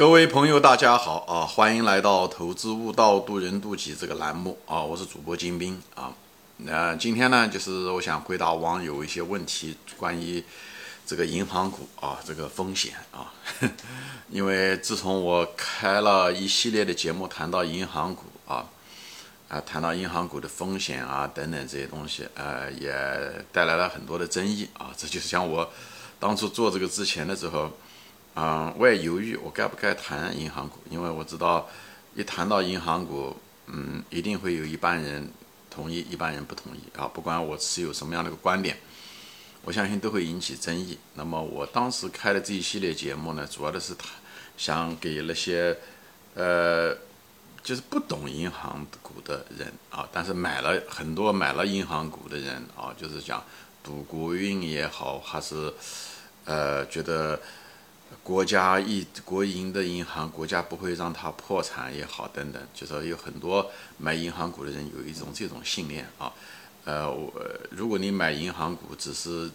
各位朋友，大家好啊！欢迎来到《投资悟道，渡人渡己》这个栏目啊！我是主播金兵啊。那今天呢，就是我想回答网友一些问题，关于这个银行股啊，这个风险啊。因为自从我开了一系列的节目，谈到银行股啊，啊，谈到银行股的风险啊等等这些东西，呃，也带来了很多的争议啊。这就是像我当初做这个之前的时候。嗯，我也犹豫，我该不该谈银行股？因为我知道，一谈到银行股，嗯，一定会有一半人同意，一半人不同意啊。不管我持有什么样的一个观点，我相信都会引起争议。那么我当时开的这一系列节目呢，主要的是谈，想给那些，呃，就是不懂银行股的人啊，但是买了很多买了银行股的人啊，就是讲赌国运也好，还是，呃，觉得。国家一国营的银行，国家不会让它破产也好，等等，就是有很多买银行股的人有一种这种信念啊。呃，我如果你买银行股只是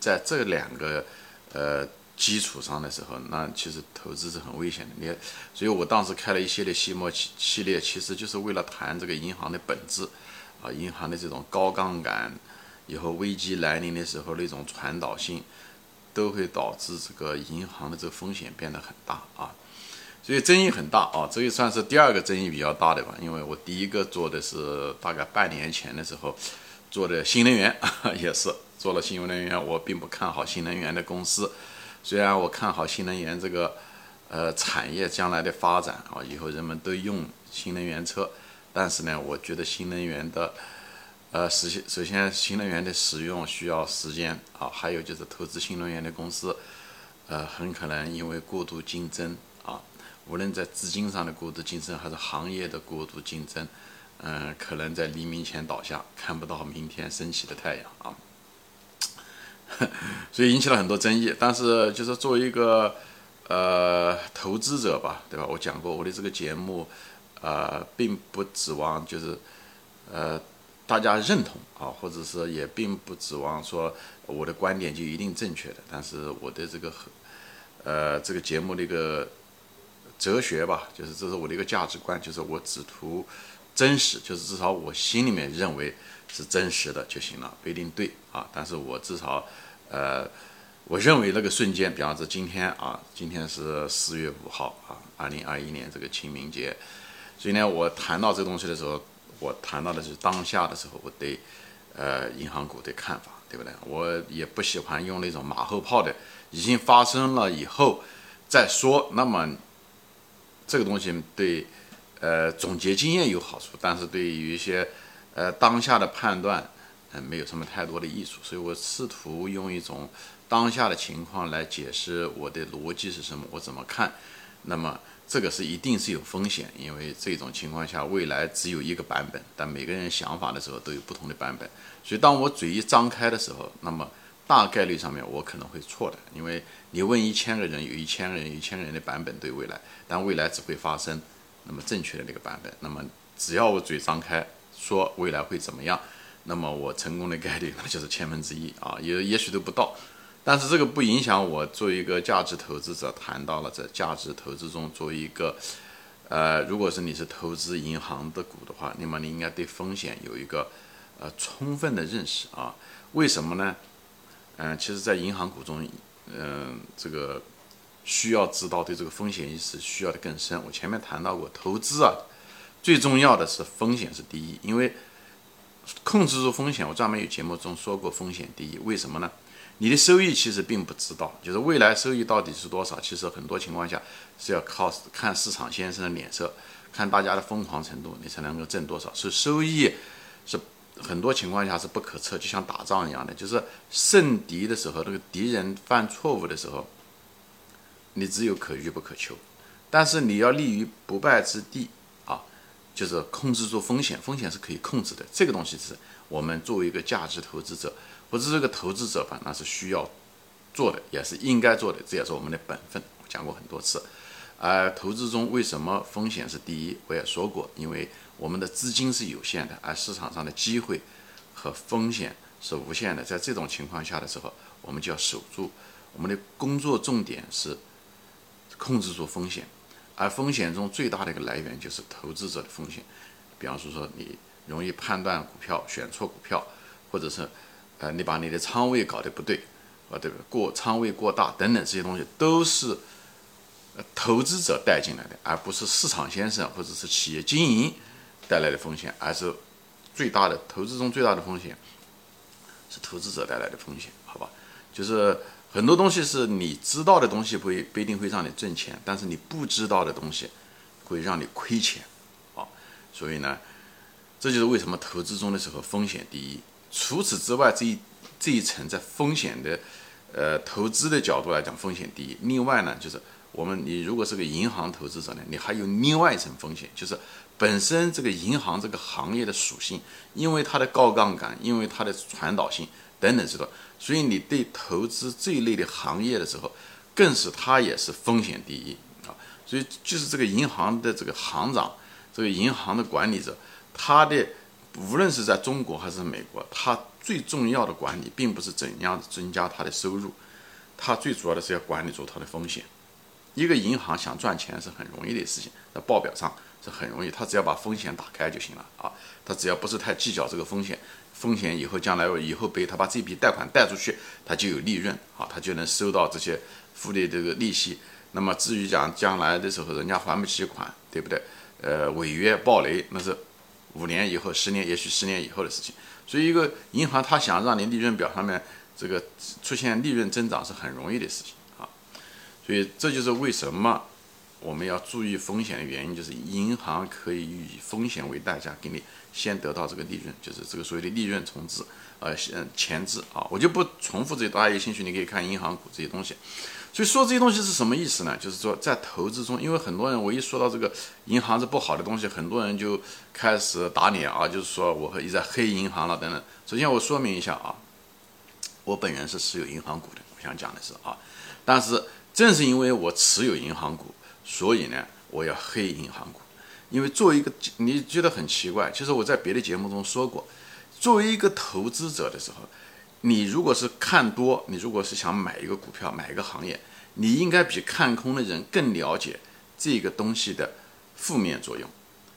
在这两个呃基础上的时候，那其实投资是很危险的。你，所以我当时开了一系列系末系系列，其实就是为了谈这个银行的本质啊，银行的这种高杠杆，以后危机来临的时候那种传导性。都会导致这个银行的这个风险变得很大啊，所以争议很大啊，这也算是第二个争议比较大的吧。因为我第一个做的是大概半年前的时候做的新能源，也是做了新能源。我并不看好新能源的公司，虽然我看好新能源这个呃产业将来的发展啊，以后人们都用新能源车，但是呢，我觉得新能源的。呃，实现首先新能源的使用需要时间啊，还有就是投资新能源的公司，呃，很可能因为过度竞争啊，无论在资金上的过度竞争，还是行业的过度竞争，嗯，可能在黎明前倒下，看不到明天升起的太阳啊，所以引起了很多争议。但是就是作为一个呃投资者吧，对吧？我讲过我的这个节目，呃，并不指望就是呃。大家认同啊，或者是也并不指望说我的观点就一定正确的，但是我的这个呃这个节目的一个哲学吧，就是这是我的一个价值观，就是我只图真实，就是至少我心里面认为是真实的就行了，不一定对啊，但是我至少呃我认为那个瞬间，比方说今天啊，今天是四月五号啊，二零二一年这个清明节，所以呢，我谈到这东西的时候。我谈到的是当下的时候，我对，呃，银行股的看法，对不对？我也不喜欢用那种马后炮的，已经发生了以后再说。那么，这个东西对，呃，总结经验有好处，但是对于一些，呃，当下的判断，嗯，没有什么太多的益处。所以我试图用一种当下的情况来解释我的逻辑是什么，我怎么看。那么。这个是一定是有风险，因为这种情况下，未来只有一个版本，但每个人想法的时候都有不同的版本。所以，当我嘴一张开的时候，那么大概率上面我可能会错的，因为你问一千个人，有一千个人、一千个人的版本对未来，但未来只会发生那么正确的那个版本。那么，只要我嘴张开说未来会怎么样，那么我成功的概率那就是千分之一啊，也也许都不到。但是这个不影响我作为一个价值投资者谈到了在价值投资中作为一个，呃，如果是你是投资银行的股的话，那么你应该对风险有一个呃充分的认识啊。为什么呢？嗯，其实，在银行股中，嗯，这个需要知道对这个风险意识需要的更深。我前面谈到过，投资啊，最重要的是风险是第一，因为控制住风险，我专门有节目中说过，风险第一。为什么呢？你的收益其实并不知道，就是未来收益到底是多少，其实很多情况下是要靠看市场先生的脸色，看大家的疯狂程度，你才能够挣多少。所以收益是很多情况下是不可测，就像打仗一样的，就是胜敌的时候，那个敌人犯错误的时候，你只有可遇不可求。但是你要立于不败之地，就是控制住风险，风险是可以控制的。这个东西是我们作为一个价值投资者。不是这个投资者吧？那是需要做的，也是应该做的，这也是我们的本分。讲过很多次。而投资中为什么风险是第一？我也说过，因为我们的资金是有限的，而市场上的机会和风险是无限的。在这种情况下的时候，我们就要守住我们的工作重点是控制住风险，而风险中最大的一个来源就是投资者的风险。比方说说你容易判断股票选错股票，或者是呃你把你的仓位搞得不对，啊对不对？过仓位过大等等这些东西都是投资者带进来的，而不是市场先生或者是企业经营带来的风险，而是最大的投资中最大的风险是投资者带来的风险，好吧？就是很多东西是你知道的东西，不不一定会让你挣钱，但是你不知道的东西会让你亏钱，啊，所以呢，这就是为什么投资中的时候风险第一。除此之外，这一这一层在风险的，呃，投资的角度来讲，风险第一。另外呢，就是我们你如果是个银行投资者呢，你还有另外一层风险，就是本身这个银行这个行业的属性，因为它的高杠杆，因为它的传导性等等这种。所以你对投资这一类的行业的时候，更是它也是风险第一啊。所以就是这个银行的这个行长，这个银行的管理者，他的无论是在中国还是美国，他最重要的管理并不是怎样增加他的收入，他最主要的是要管理住他的风险。一个银行想赚钱是很容易的事情，在报表上是很容易，他只要把风险打开就行了啊。他只要不是太计较这个风险。风险以后将来以后被，他把这笔贷款贷出去，他就有利润，好，他就能收到这些付的这个利息。那么至于讲将来的时候人家还不起款，对不对？呃，违约暴雷那是五年以后、十年，也许十年以后的事情。所以一个银行他想让你利润表上面这个出现利润增长是很容易的事情啊。所以这就是为什么。我们要注意风险的原因，就是银行可以以风险为代价给你先得到这个利润，就是这个所谓的利润重置，呃，先前置啊。我就不重复这些，大家有兴趣你可以看银行股这些东西。所以说这些东西是什么意思呢？就是说在投资中，因为很多人我一说到这个银行是不好的东西，很多人就开始打脸啊，就是说我一直在黑银行了等等。首先我说明一下啊，我本人是持有银行股的，我想讲的是啊，但是正是因为我持有银行股。所以呢，我要黑银行股，因为作为一个你觉得很奇怪，其实我在别的节目中说过，作为一个投资者的时候，你如果是看多，你如果是想买一个股票、买一个行业，你应该比看空的人更了解这个东西的负面作用，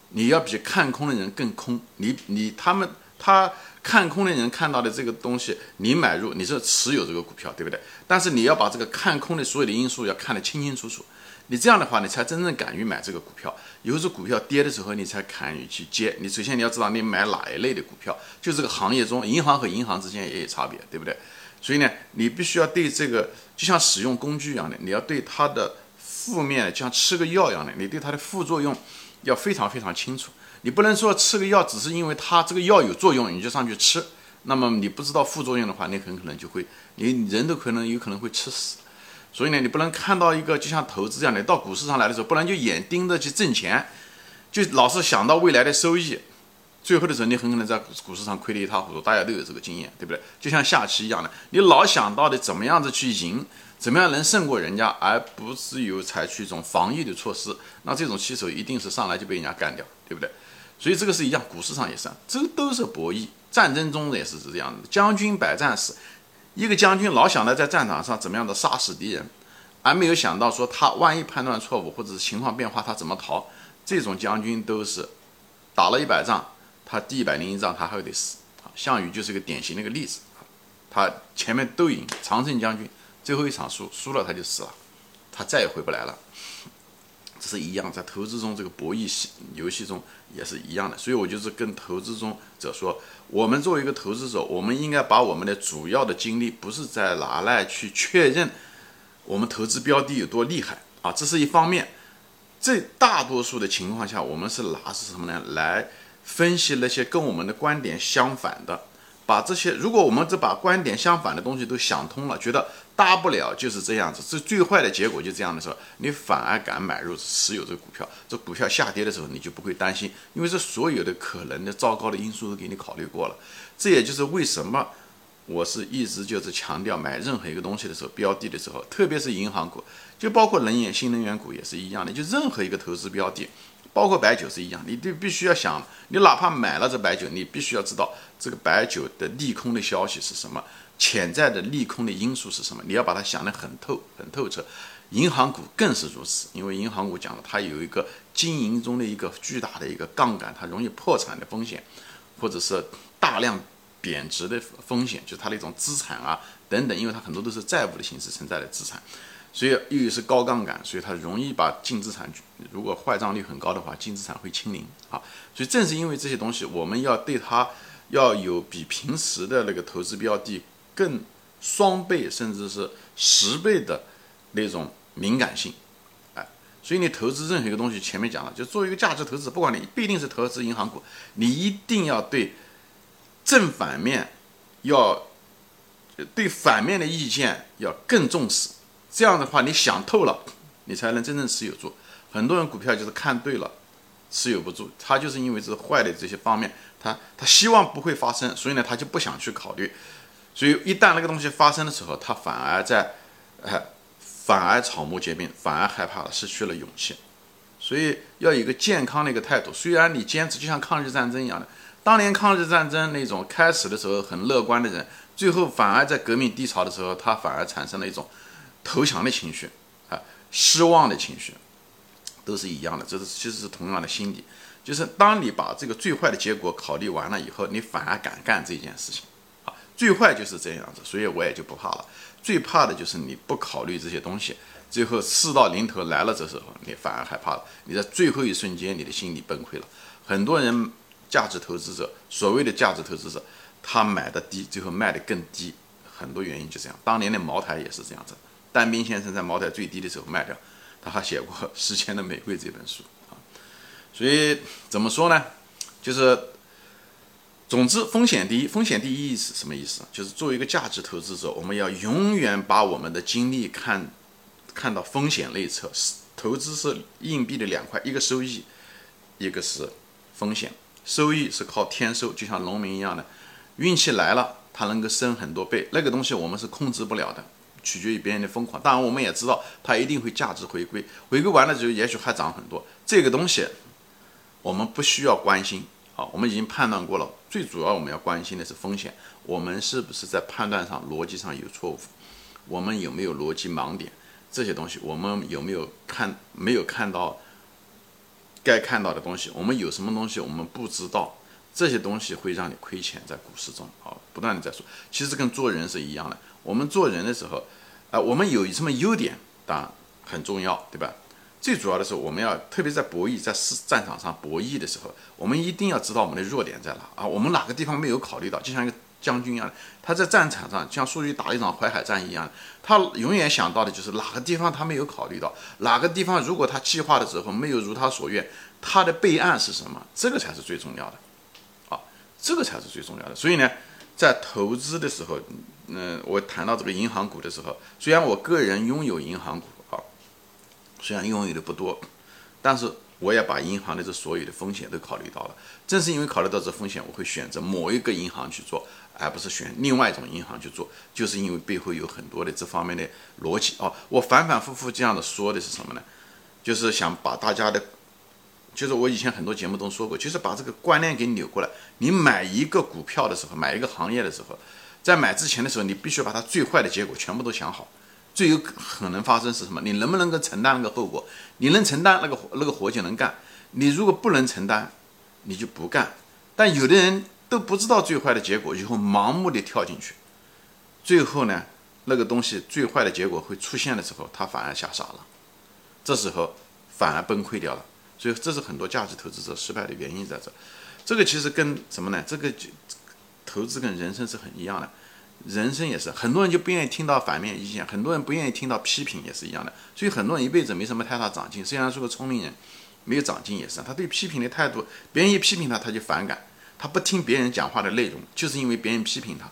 你要比看空的人更空，你你他们他看空的人看到的这个东西，你买入你是持有这个股票，对不对？但是你要把这个看空的所有的因素要看得清清楚楚。你这样的话，你才真正敢于买这个股票。有时候股票跌的时候，你才敢于去接。你首先你要知道你买哪一类的股票，就这个行业中，银行和银行之间也有差别，对不对？所以呢，你必须要对这个就像使用工具一样的，你要对它的负面像吃个药一样的，你对它的副作用要非常非常清楚。你不能说吃个药只是因为它这个药有作用，你就上去吃，那么你不知道副作用的话，你很可能就会，你人都可能有可能会吃死。所以呢，你不能看到一个就像投资这样的，到股市上来的时候，不能就眼盯着去挣钱，就老是想到未来的收益，最后的时候你很可能在股市上亏得一塌糊涂。大家都有这个经验，对不对？就像下棋一样的，你老想到的怎么样子去赢，怎么样能胜过人家，而不是有采取一种防御的措施，那这种棋手一定是上来就被人家干掉，对不对？所以这个是一样，股市上也是，这都是博弈，战争中也是这样的，将军百战死。一个将军老想着在战场上怎么样的杀死敌人，而没有想到说他万一判断错误或者是情况变化他怎么逃。这种将军都是打了一百仗，他第一百零一仗他还得死。项羽就是个典型的一个例子，他前面都赢，常胜将军最后一场输，输了他就死了，他再也回不来了。是一样，在投资中这个博弈游戏中也是一样的。所以我就是跟投资中者说。我们作为一个投资者，我们应该把我们的主要的精力不是在拿来去确认我们投资标的有多厉害啊，这是一方面。这大多数的情况下，我们是拿是什么呢？来分析那些跟我们的观点相反的。把这些，如果我们只把观点相反的东西都想通了，觉得大不了就是这样子，这最坏的结果就这样的时候，你反而敢买入持有这个股票。这股票下跌的时候，你就不会担心，因为这所有的可能的糟糕的因素都给你考虑过了。这也就是为什么我是一直就是强调买任何一个东西的时候，标的的时候，特别是银行股，就包括能源、新能源股也是一样的，就任何一个投资标的。包括白酒是一样，你都必须要想，你哪怕买了这白酒，你必须要知道这个白酒的利空的消息是什么，潜在的利空的因素是什么，你要把它想得很透、很透彻。银行股更是如此，因为银行股讲了，它有一个经营中的一个巨大的一个杠杆，它容易破产的风险，或者是大量贬值的风险，就是它的一种资产啊等等，因为它很多都是债务的形式存在的资产，所以又是高杠杆，所以它容易把净资产如果坏账率很高的话，净资产会清零啊。所以正是因为这些东西，我们要对它要有比平时的那个投资标的更双倍甚至是十倍的那种敏感性，哎，所以你投资任何一个东西，前面讲了，就作为一个价值投资，不管你不一定是投资银行股，你一定要对正反面要对反面的意见要更重视，这样的话你想透了，你才能真正持有住。很多人股票就是看对了。持有不住，他就是因为这坏的这些方面，他他希望不会发生，所以呢，他就不想去考虑。所以一旦那个东西发生的时候，他反而在，哎，反而草木皆兵，反而害怕了，失去了勇气。所以要有一个健康的一个态度。虽然你坚持，就像抗日战争一样的，当年抗日战争那种开始的时候很乐观的人，最后反而在革命低潮的时候，他反而产生了一种投降的情绪，啊，失望的情绪。都是一样的，这是其实是同样的心理，就是当你把这个最坏的结果考虑完了以后，你反而敢干这件事情，啊，最坏就是这样子，所以我也就不怕了。最怕的就是你不考虑这些东西，最后事到临头来了，这时候你反而害怕了，你在最后一瞬间你的心理崩溃了。很多人价值投资者，所谓的价值投资者，他买的低，最后卖的更低，很多原因就这样。当年的茅台也是这样子，单兵先生在茅台最低的时候卖掉。他还写过《时间的玫瑰》这本书啊，所以怎么说呢？就是，总之风险第一，风险第一是什么意思？就是作为一个价值投资者，我们要永远把我们的精力看看到风险内侧。投资是硬币的两块，一个收益，一个是风险。收益是靠天收，就像农民一样的，运气来了，它能够升很多倍，那个东西我们是控制不了的。取决于别人的疯狂，当然我们也知道它一定会价值回归，回归完了之后也许还涨很多。这个东西我们不需要关心，好，我们已经判断过了。最主要我们要关心的是风险，我们是不是在判断上逻辑上有错误？我们有没有逻辑盲点？这些东西我们有没有看没有看到该看到的东西？我们有什么东西我们不知道？这些东西会让你亏钱在股市中，好，不断的在说，其实跟做人是一样的。我们做人的时候，啊，我们有什么优点，当然很重要，对吧？最主要的是，我们要特别在博弈，在市战场上博弈的时候，我们一定要知道我们的弱点在哪啊。我们哪个地方没有考虑到？就像一个将军一样，他在战场上像苏玉打一场淮海战役一样，他永远想到的就是哪个地方他没有考虑到，哪个地方如果他计划的时候没有如他所愿，他的备案是什么？这个才是最重要的。啊这个才是最重要的。所以呢，在投资的时候，嗯，我谈到这个银行股的时候，虽然我个人拥有银行股啊，虽然拥有的不多，但是我也把银行的这所有的风险都考虑到了。正是因为考虑到这风险，我会选择某一个银行去做，而不是选另外一种银行去做，就是因为背后有很多的这方面的逻辑啊。我反反复复这样的说的是什么呢？就是想把大家的。就是我以前很多节目都说过，就是把这个观念给扭过来。你买一个股票的时候，买一个行业的时候，在买之前的时候，你必须把它最坏的结果全部都想好。最有可能发生是什么？你能不能够承担那个后果？你能承担那个那个活就能干。你如果不能承担，你就不干。但有的人都不知道最坏的结果，以后盲目的跳进去，最后呢，那个东西最坏的结果会出现的时候，他反而吓傻了，这时候反而崩溃掉了。所以这是很多价值投资者失败的原因在这。这个其实跟什么呢？这个投资跟人生是很一样的，人生也是很多人就不愿意听到反面意见，很多人不愿意听到批评也是一样的。所以很多人一辈子没什么太大长进，虽然是个聪明人，没有长进也是。他对批评的态度，别人一批评他他就反感，他不听别人讲话的内容，就是因为别人批评他。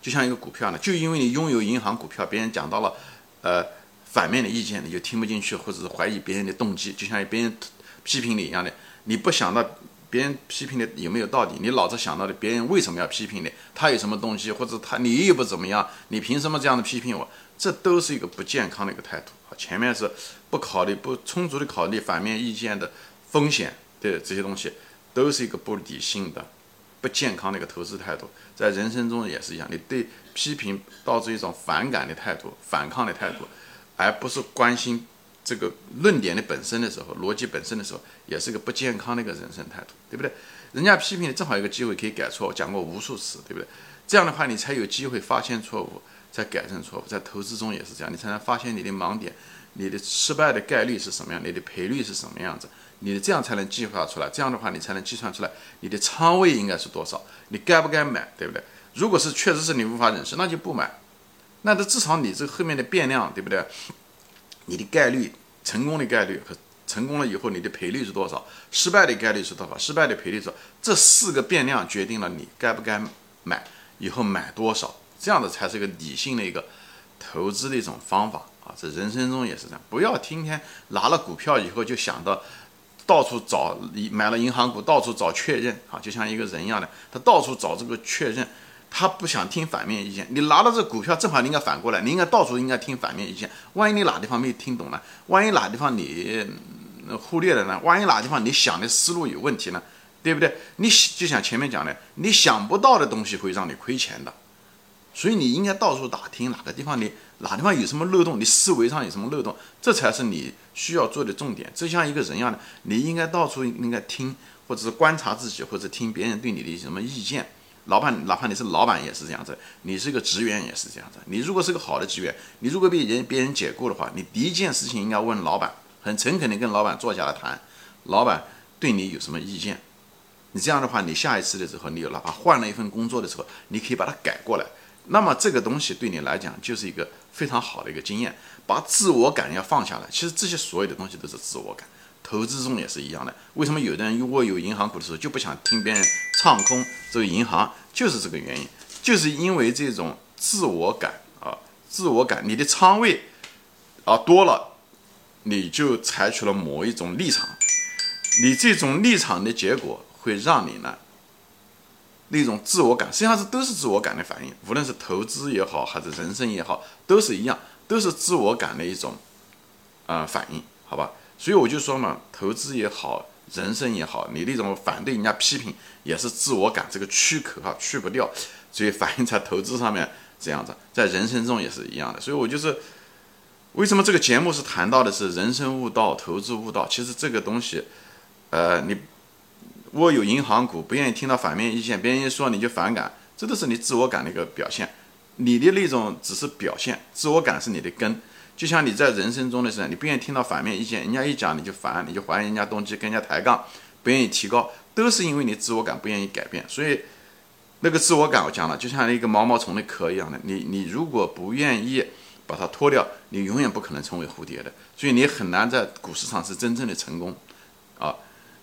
就像一个股票呢，就因为你拥有银行股票，别人讲到了呃反面的意见，你就听不进去，或者是怀疑别人的动机，就像别人。批评你一样的，你不想到别人批评的有没有道理，你老是想到的别人为什么要批评你，他有什么东西，或者他你又不怎么样，你凭什么这样的批评我？这都是一个不健康的一个态度。前面是不考虑、不充足的考虑反面意见的风险的这些东西，都是一个不理性的、不健康的一个投资态度。在人生中也是一样，你对批评导致一种反感的态度、反抗的态度。而不是关心这个论点的本身的时候，逻辑本身的时候，也是个不健康的一个人生态度，对不对？人家批评你，正好有个机会可以改错，讲过无数次，对不对？这样的话，你才有机会发现错误，再改正错误。在投资中也是这样，你才能发现你的盲点，你的失败的概率是什么样，你的赔率是什么样子，你这样才能计划出来。这样的话，你才能计算出来你的仓位应该是多少，你该不该买，对不对？如果是确实是你无法忍受，那就不买。那这至少你这后面的变量，对不对？你的概率，成功的概率和成功了以后你的赔率是多少？失败的概率是多少？失败的赔率是多少？这四个变量决定了你该不该买。以后买多少，这样的才是一个理性的一个投资的一种方法啊！这人生中也是这样，不要天天拿了股票以后就想到到处找，买了银行股到处找确认啊，就像一个人一样的，他到处找这个确认，他不想听反面意见。你拿到这股票，正好你应该反过来，你应该到处应该听反面意见。万一你哪地方没听懂呢？万一哪地方你忽略了呢？万一哪地方你想的思路有问题呢？对不对？你就像前面讲的，你想不到的东西会让你亏钱的，所以你应该到处打听哪个地方你哪地方有什么漏洞，你思维上有什么漏洞，这才是你需要做的重点。就像一个人一样的，你应该到处应该听，或者是观察自己，或者听别人对你的什么意见。老板，哪怕你是老板也是这样子，你是个职员也是这样子。你如果是个好的职员，你如果被人别人解雇的话，你第一件事情应该问老板，很诚恳的跟老板坐下来谈，老板对你有什么意见？你这样的话，你下一次的时候，你哪怕换了一份工作的时候，你可以把它改过来。那么这个东西对你来讲就是一个非常好的一个经验，把自我感要放下来。其实这些所有的东西都是自我感，投资中也是一样的。为什么有的人如果有银行股的时候就不想听别人唱空这个银行，就是这个原因，就是因为这种自我感啊，自我感，你的仓位啊多了，你就采取了某一种立场，你这种立场的结果。会让你呢，那种自我感，实际上是都是自我感的反应。无论是投资也好，还是人生也好，都是一样，都是自我感的一种啊反应，好吧？所以我就说嘛，投资也好，人生也好，你那种反对人家批评，也是自我感这个躯壳哈去不掉，所以反映在投资上面这样子，在人生中也是一样的。所以我就是为什么这个节目是谈到的是人生悟道、投资悟道？其实这个东西，呃，你。我有银行股，不愿意听到反面意见，别人一说你就反感，这都是你自我感的一个表现。你的那种只是表现，自我感是你的根。就像你在人生中的时候，你不愿意听到反面意见，人家一讲你就烦，你就怀疑人家动机，跟人家抬杠，不愿意提高，都是因为你自我感不愿意改变。所以那个自我感我讲了，就像一个毛毛虫的壳一样的，你你如果不愿意把它脱掉，你永远不可能成为蝴蝶的，所以你很难在股市上是真正的成功啊。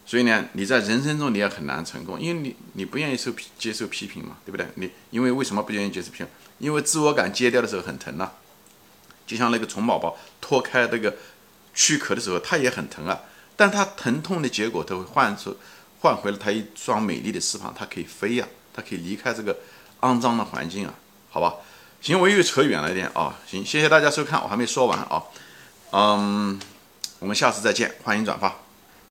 所以呢，你在人生中你也很难成功，因为你你不愿意受接受批评嘛，对不对？你因为为什么不愿意接受批评？因为自我感揭掉的时候很疼呐，就像那个虫宝宝脱开那个躯壳的时候，它也很疼啊。但它疼痛的结果，它会换出换回了它一双美丽的翅膀，它可以飞呀，它可以离开这个肮脏的环境啊，好吧？行，我又扯远了一点啊。行，谢谢大家收看，我还没说完啊。嗯，我们下次再见，欢迎转发。